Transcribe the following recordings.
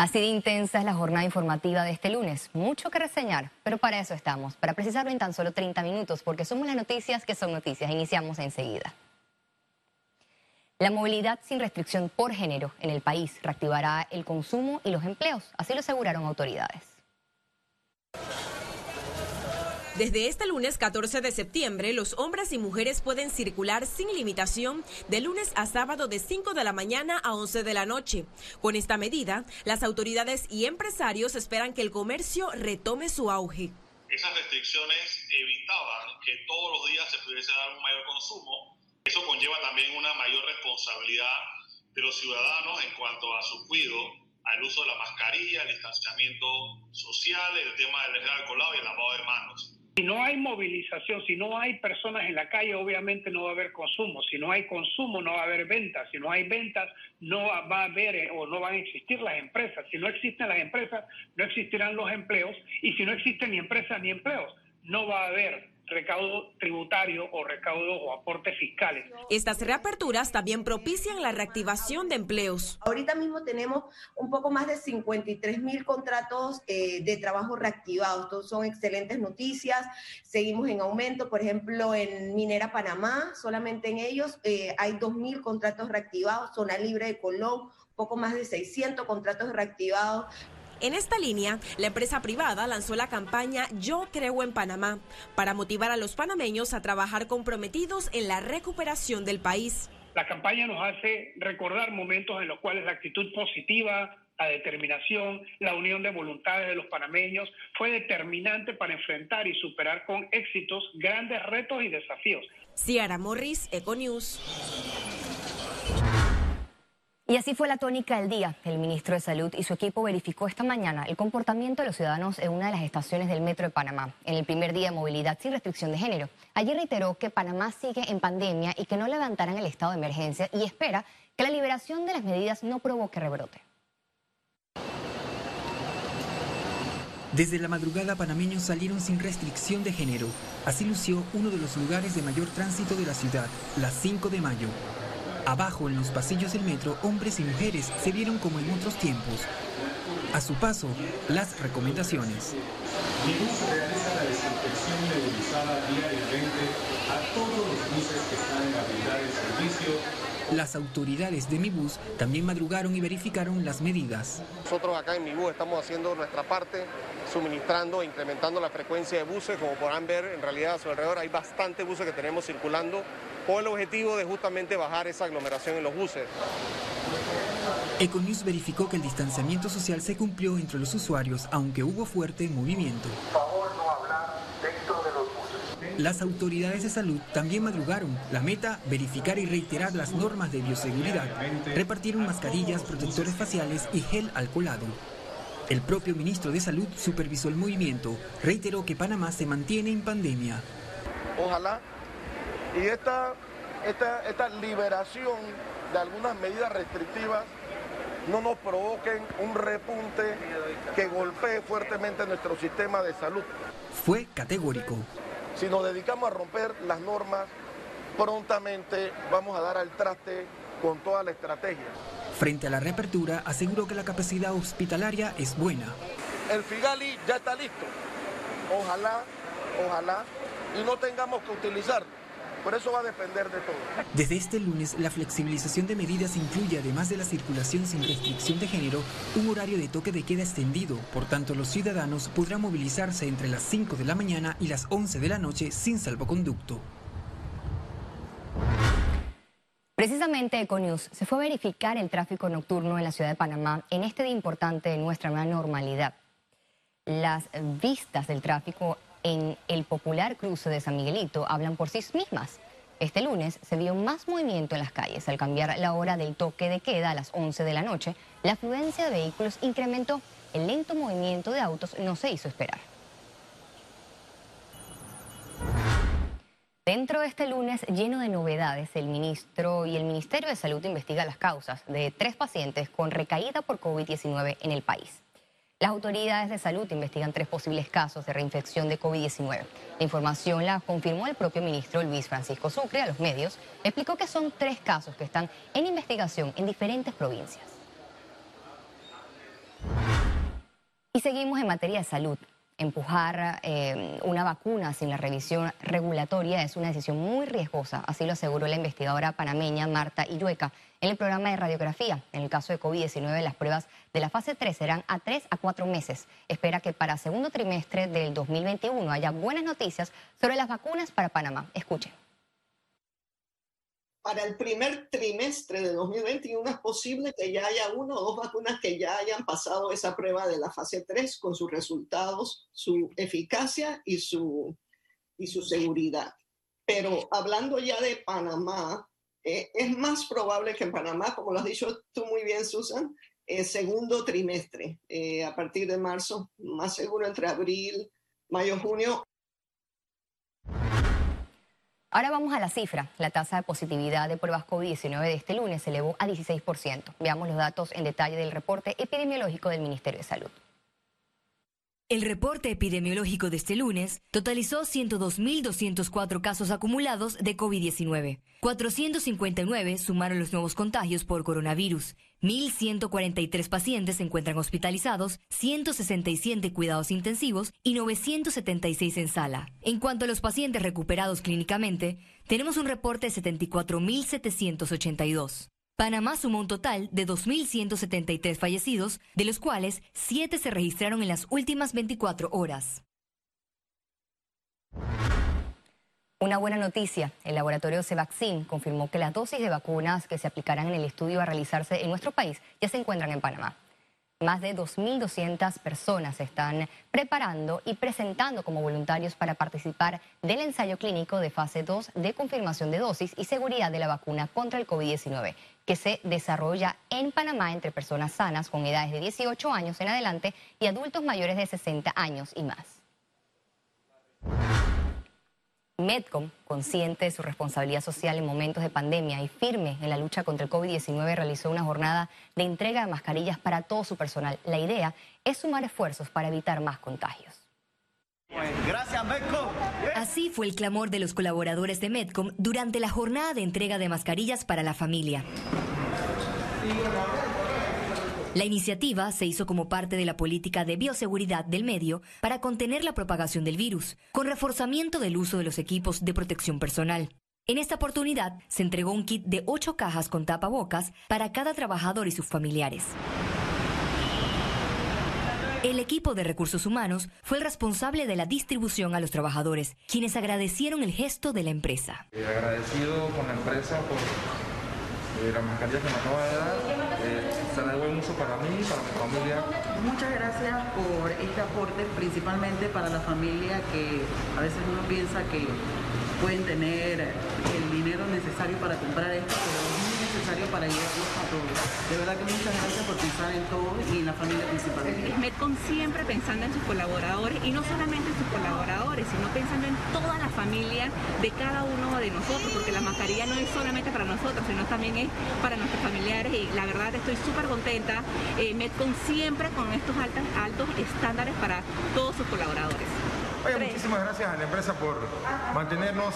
Así de intensa es la jornada informativa de este lunes. Mucho que reseñar, pero para eso estamos, para precisarlo en tan solo 30 minutos, porque somos las noticias que son noticias. Iniciamos enseguida. La movilidad sin restricción por género en el país reactivará el consumo y los empleos, así lo aseguraron autoridades. Desde este lunes 14 de septiembre, los hombres y mujeres pueden circular sin limitación de lunes a sábado de 5 de la mañana a 11 de la noche. Con esta medida, las autoridades y empresarios esperan que el comercio retome su auge. Esas restricciones evitaban que todos los días se pudiese dar un mayor consumo. Eso conlleva también una mayor responsabilidad de los ciudadanos en cuanto a su cuidado al uso de la mascarilla, el distanciamiento social, el tema del alcoholado y el lavado de manos. Si no hay movilización, si no hay personas en la calle, obviamente no va a haber consumo. Si no hay consumo, no va a haber ventas. Si no hay ventas, no va a haber eh, o no van a existir las empresas. Si no existen las empresas, no existirán los empleos. Y si no existen ni empresas ni empleos, no va a haber recaudo tributario o recaudo o aportes fiscales. Estas reaperturas también propician la reactivación de empleos. Ahorita mismo tenemos un poco más de 53 mil contratos eh, de trabajo reactivados. Estos son excelentes noticias. Seguimos en aumento. Por ejemplo, en Minera Panamá, solamente en ellos eh, hay 2 mil contratos reactivados. Zona Libre de Colón, poco más de 600 contratos reactivados. En esta línea, la empresa privada lanzó la campaña Yo creo en Panamá para motivar a los panameños a trabajar comprometidos en la recuperación del país. La campaña nos hace recordar momentos en los cuales la actitud positiva, la determinación, la unión de voluntades de los panameños fue determinante para enfrentar y superar con éxitos grandes retos y desafíos. Ciara Morris, Econews. Y así fue la tónica del día. El ministro de Salud y su equipo verificó esta mañana el comportamiento de los ciudadanos en una de las estaciones del Metro de Panamá, en el primer día de movilidad sin restricción de género. Allí reiteró que Panamá sigue en pandemia y que no levantarán el estado de emergencia y espera que la liberación de las medidas no provoque rebrote. Desde la madrugada panameños salieron sin restricción de género. Así lució uno de los lugares de mayor tránsito de la ciudad, las 5 de mayo. Abajo, en los pasillos del metro, hombres y mujeres se vieron como en otros tiempos. A su paso, las recomendaciones. bus realiza la desinfección nebulizada diariamente a todos los buses que están en habilidad de servicio las autoridades de Mibus también madrugaron y verificaron las medidas. Nosotros acá en Mibus estamos haciendo nuestra parte, suministrando e incrementando la frecuencia de buses. Como podrán ver, en realidad a su alrededor hay bastantes buses que tenemos circulando con el objetivo de justamente bajar esa aglomeración en los buses. Econews verificó que el distanciamiento social se cumplió entre los usuarios, aunque hubo fuerte movimiento. Las autoridades de salud también madrugaron. La meta, verificar y reiterar las normas de bioseguridad. Repartieron mascarillas, protectores faciales y gel alcoholado. El propio ministro de Salud supervisó el movimiento. Reiteró que Panamá se mantiene en pandemia. Ojalá y esta, esta, esta liberación de algunas medidas restrictivas no nos provoquen un repunte que golpee fuertemente nuestro sistema de salud. Fue categórico. Si nos dedicamos a romper las normas, prontamente vamos a dar al traste con toda la estrategia. Frente a la reapertura, aseguró que la capacidad hospitalaria es buena. El Figali ya está listo. Ojalá, ojalá, y no tengamos que utilizarlo por eso va a depender de todo. Desde este lunes, la flexibilización de medidas incluye, además de la circulación sin restricción de género, un horario de toque de queda extendido. Por tanto, los ciudadanos podrán movilizarse entre las 5 de la mañana y las 11 de la noche sin salvoconducto. Precisamente Econius se fue a verificar el tráfico nocturno en la ciudad de Panamá en este día importante de nuestra nueva normalidad. Las vistas del tráfico en el popular cruce de San Miguelito hablan por sí mismas. Este lunes se vio más movimiento en las calles. Al cambiar la hora del toque de queda a las 11 de la noche, la afluencia de vehículos incrementó. El lento movimiento de autos no se hizo esperar. Dentro de este lunes lleno de novedades, el ministro y el Ministerio de Salud investigan las causas de tres pacientes con recaída por COVID-19 en el país. Las autoridades de salud investigan tres posibles casos de reinfección de COVID-19. La información la confirmó el propio ministro Luis Francisco Sucre a los medios. Explicó que son tres casos que están en investigación en diferentes provincias. Y seguimos en materia de salud. Empujar eh, una vacuna sin la revisión regulatoria es una decisión muy riesgosa, así lo aseguró la investigadora panameña Marta Illueca en el programa de radiografía. En el caso de COVID-19, las pruebas de la fase 3 serán a 3 a 4 meses. Espera que para segundo trimestre del 2021 haya buenas noticias sobre las vacunas para Panamá. Escuchen para el primer trimestre de 2021 es posible que ya haya una o dos vacunas que ya hayan pasado esa prueba de la fase 3 con sus resultados, su eficacia y su, y su seguridad. Pero hablando ya de Panamá, eh, es más probable que en Panamá, como lo has dicho tú muy bien, Susan, el segundo trimestre, eh, a partir de marzo, más seguro entre abril, mayo, junio, Ahora vamos a la cifra. La tasa de positividad de pruebas COVID-19 de este lunes se elevó a 16%. Veamos los datos en detalle del reporte epidemiológico del Ministerio de Salud. El reporte epidemiológico de este lunes totalizó 102.204 casos acumulados de COVID-19. 459 sumaron los nuevos contagios por coronavirus. 1.143 pacientes se encuentran hospitalizados, 167 cuidados intensivos y 976 en sala. En cuanto a los pacientes recuperados clínicamente, tenemos un reporte de 74.782. Panamá sumó un total de 2.173 fallecidos, de los cuales 7 se registraron en las últimas 24 horas. Una buena noticia, el laboratorio Cevaccin confirmó que las dosis de vacunas que se aplicarán en el estudio a realizarse en nuestro país ya se encuentran en Panamá. Más de 2.200 personas se están preparando y presentando como voluntarios para participar del ensayo clínico de fase 2 de confirmación de dosis y seguridad de la vacuna contra el COVID-19, que se desarrolla en Panamá entre personas sanas con edades de 18 años en adelante y adultos mayores de 60 años y más. Medcom, consciente de su responsabilidad social en momentos de pandemia y firme en la lucha contra el COVID-19, realizó una jornada de entrega de mascarillas para todo su personal. La idea es sumar esfuerzos para evitar más contagios. Gracias, Medcom. Así fue el clamor de los colaboradores de Medcom durante la jornada de entrega de mascarillas para la familia. La iniciativa se hizo como parte de la política de bioseguridad del medio para contener la propagación del virus, con reforzamiento del uso de los equipos de protección personal. En esta oportunidad se entregó un kit de ocho cajas con tapabocas para cada trabajador y sus familiares. El equipo de recursos humanos fue el responsable de la distribución a los trabajadores, quienes agradecieron el gesto de la empresa. Eh, agradecido con la empresa por eh, mascarillas que me acaba de dar. Eh, para mí para mi familia. Muchas gracias por este aporte, principalmente para la familia que a veces uno piensa que pueden tener el dinero necesario para comprar esto, pero para llevarlos a todos. De verdad que muchas gracias por pensar en todos y en la familia principalmente. Medcom siempre pensando en sus colaboradores y no solamente en sus colaboradores, sino pensando en toda la familia de cada uno de nosotros, porque la mascarilla no es solamente para nosotros, sino también es para nuestros familiares y la verdad estoy súper contenta. Eh, Medcom siempre con estos altos, altos estándares para todos sus colaboradores. Oye, muchísimas gracias a la empresa por mantenernos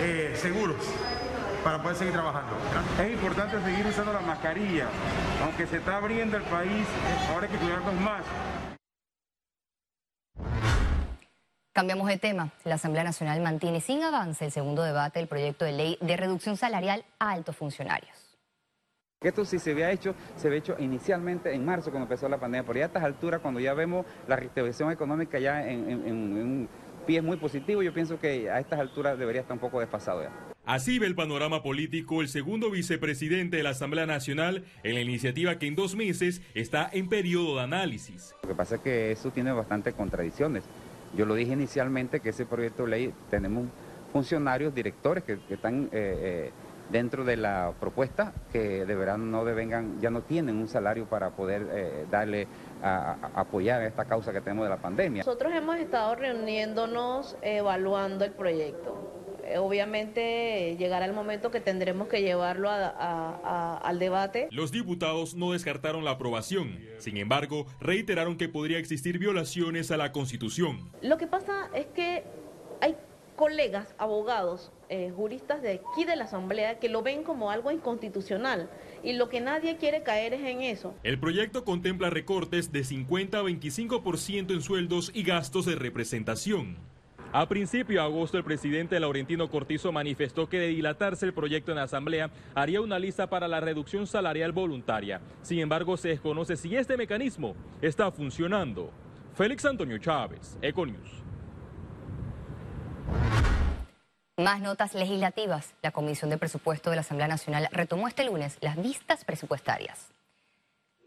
eh, seguros para poder seguir trabajando. Es importante seguir usando la mascarilla, aunque se está abriendo el país, ahora hay que cuidarnos más. Cambiamos de tema. La Asamblea Nacional mantiene sin avance el segundo debate del proyecto de ley de reducción salarial a altos funcionarios. Esto sí se había hecho, se había hecho inicialmente en marzo cuando empezó la pandemia, pero ya a estas alturas, cuando ya vemos la reactivación económica ya en, en un pie muy positivo, yo pienso que a estas alturas debería estar un poco desfasado ya. Así ve el panorama político el segundo vicepresidente de la Asamblea Nacional en la iniciativa que en dos meses está en periodo de análisis. Lo que pasa es que eso tiene bastantes contradicciones. Yo lo dije inicialmente que ese proyecto de ley tenemos funcionarios, directores que, están eh, eh, dentro de la propuesta que deberán no devengan, ya no tienen un salario para poder eh, darle a, a, apoyar esta causa que tenemos de la pandemia. Nosotros hemos estado reuniéndonos, evaluando el proyecto obviamente llegará el momento que tendremos que llevarlo al debate. Los diputados no descartaron la aprobación, sin embargo, reiteraron que podría existir violaciones a la Constitución. Lo que pasa es que hay colegas abogados, eh, juristas de aquí de la Asamblea, que lo ven como algo inconstitucional. Y lo que nadie quiere caer es en eso. El proyecto contempla recortes de 50 a 25% en sueldos y gastos de representación. A principio de agosto, el presidente Laurentino Cortizo manifestó que de dilatarse el proyecto en la Asamblea, haría una lista para la reducción salarial voluntaria. Sin embargo, se desconoce si este mecanismo está funcionando. Félix Antonio Chávez, Econius. Más notas legislativas. La Comisión de Presupuesto de la Asamblea Nacional retomó este lunes las vistas presupuestarias.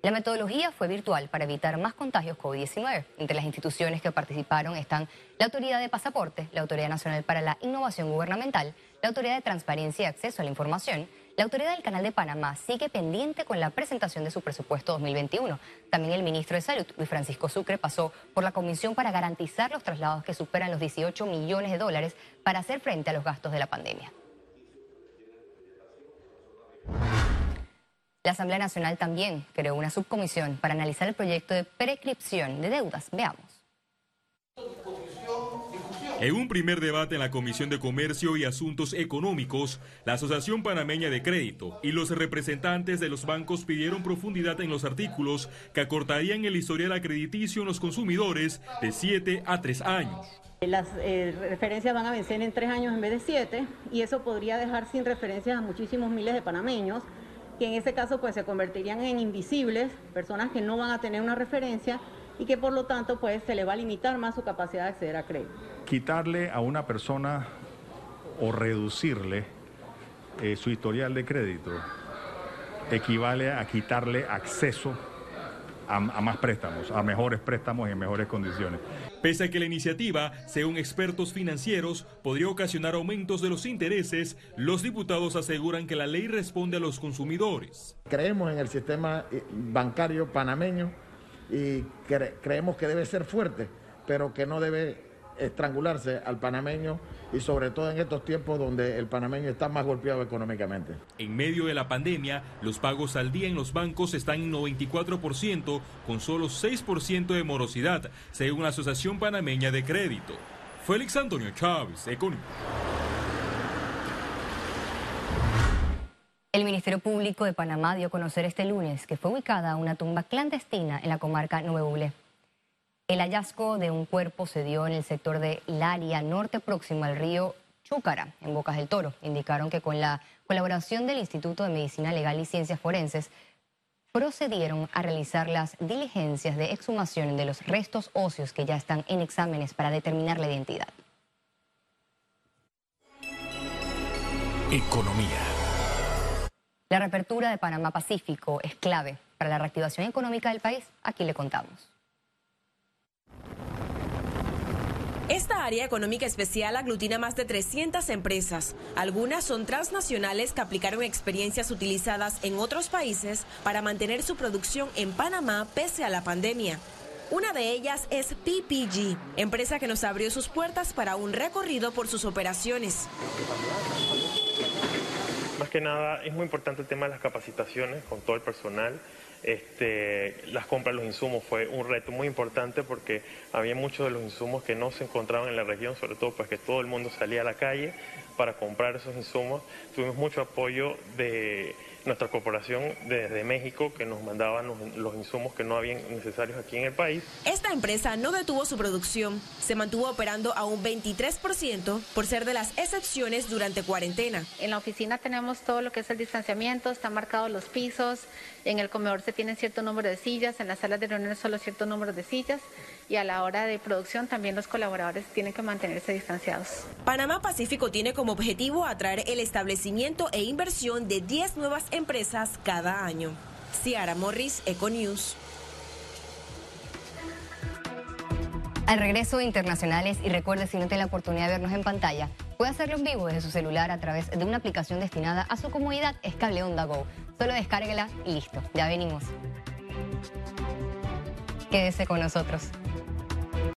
La metodología fue virtual para evitar más contagios COVID-19. Entre las instituciones que participaron están la Autoridad de Pasaporte, la Autoridad Nacional para la Innovación Gubernamental, la Autoridad de Transparencia y Acceso a la Información, la Autoridad del Canal de Panamá sigue pendiente con la presentación de su presupuesto 2021. También el ministro de Salud, Luis Francisco Sucre, pasó por la comisión para garantizar los traslados que superan los 18 millones de dólares para hacer frente a los gastos de la pandemia. La Asamblea Nacional también creó una subcomisión para analizar el proyecto de prescripción de deudas. Veamos. En un primer debate en la Comisión de Comercio y Asuntos Económicos, la Asociación Panameña de Crédito y los representantes de los bancos pidieron profundidad en los artículos que acortarían el historial acrediticio en los consumidores de 7 a 3 años. Las eh, referencias van a vencer en 3 años en vez de 7 y eso podría dejar sin referencias a muchísimos miles de panameños que en ese caso pues se convertirían en invisibles, personas que no van a tener una referencia y que por lo tanto pues se le va a limitar más su capacidad de acceder a crédito. Quitarle a una persona o reducirle eh, su historial de crédito equivale a quitarle acceso a, más préstamos, a mejores préstamos y en mejores condiciones. Pese a que la iniciativa, según expertos financieros, podría ocasionar aumentos de los intereses, los diputados aseguran que la ley responde a los consumidores. Creemos en el sistema eh, bancario panameño y cre creemos que debe ser fuerte, pero que no debe estrangularse al panameño y sobre todo en estos tiempos donde el panameño está más golpeado económicamente. En medio de la pandemia, los pagos al día en los bancos están en 94% con solo 6% de morosidad, según la Asociación Panameña de Crédito. Félix Antonio Chávez, Económico. El Ministerio Público de Panamá dio a conocer este lunes que fue ubicada una tumba clandestina en la comarca Nuevo El hallazgo de un cuerpo se dio en el sector de Laria, norte próximo al río Chúcara, en Bocas del Toro. Indicaron que con la colaboración del Instituto de Medicina Legal y Ciencias Forenses, procedieron a realizar las diligencias de exhumación de los restos óseos que ya están en exámenes para determinar la identidad. Economía. La reapertura de Panamá Pacífico es clave para la reactivación económica del país. Aquí le contamos. Esta área económica especial aglutina más de 300 empresas. Algunas son transnacionales que aplicaron experiencias utilizadas en otros países para mantener su producción en Panamá pese a la pandemia. Una de ellas es PPG, empresa que nos abrió sus puertas para un recorrido por sus operaciones. Más que nada es muy importante el tema de las capacitaciones con todo el personal. Este, las compras de los insumos fue un reto muy importante porque había muchos de los insumos que no se encontraban en la región, sobre todo pues que todo el mundo salía a la calle para comprar esos insumos. Tuvimos mucho apoyo de nuestra corporación desde México que nos mandaban los, insumos que no habían necesarios aquí en el país. Esta empresa no detuvo su producción, se mantuvo operando a un 23% por ser de las excepciones durante cuarentena. En la oficina tenemos todo lo que es el distanciamiento, están marcados los pisos, en el comedor se tienen cierto número de sillas, en las salas de reuniones solo cierto número de sillas y a la hora de producción también los colaboradores tienen que mantenerse distanciados. Panamá Pacífico tiene como objetivo atraer el establecimiento e inversión de 10 nuevas empresas cada año. Ciara Morris, Econews. Al regreso de internacionales, y recuerde si no tiene la oportunidad de vernos en pantalla, puede hacerlo en vivo desde su celular a través de una aplicación destinada a su comodidad, es Cable Onda Go. Solo descárguela y listo, ya venimos. Quédese con nosotros.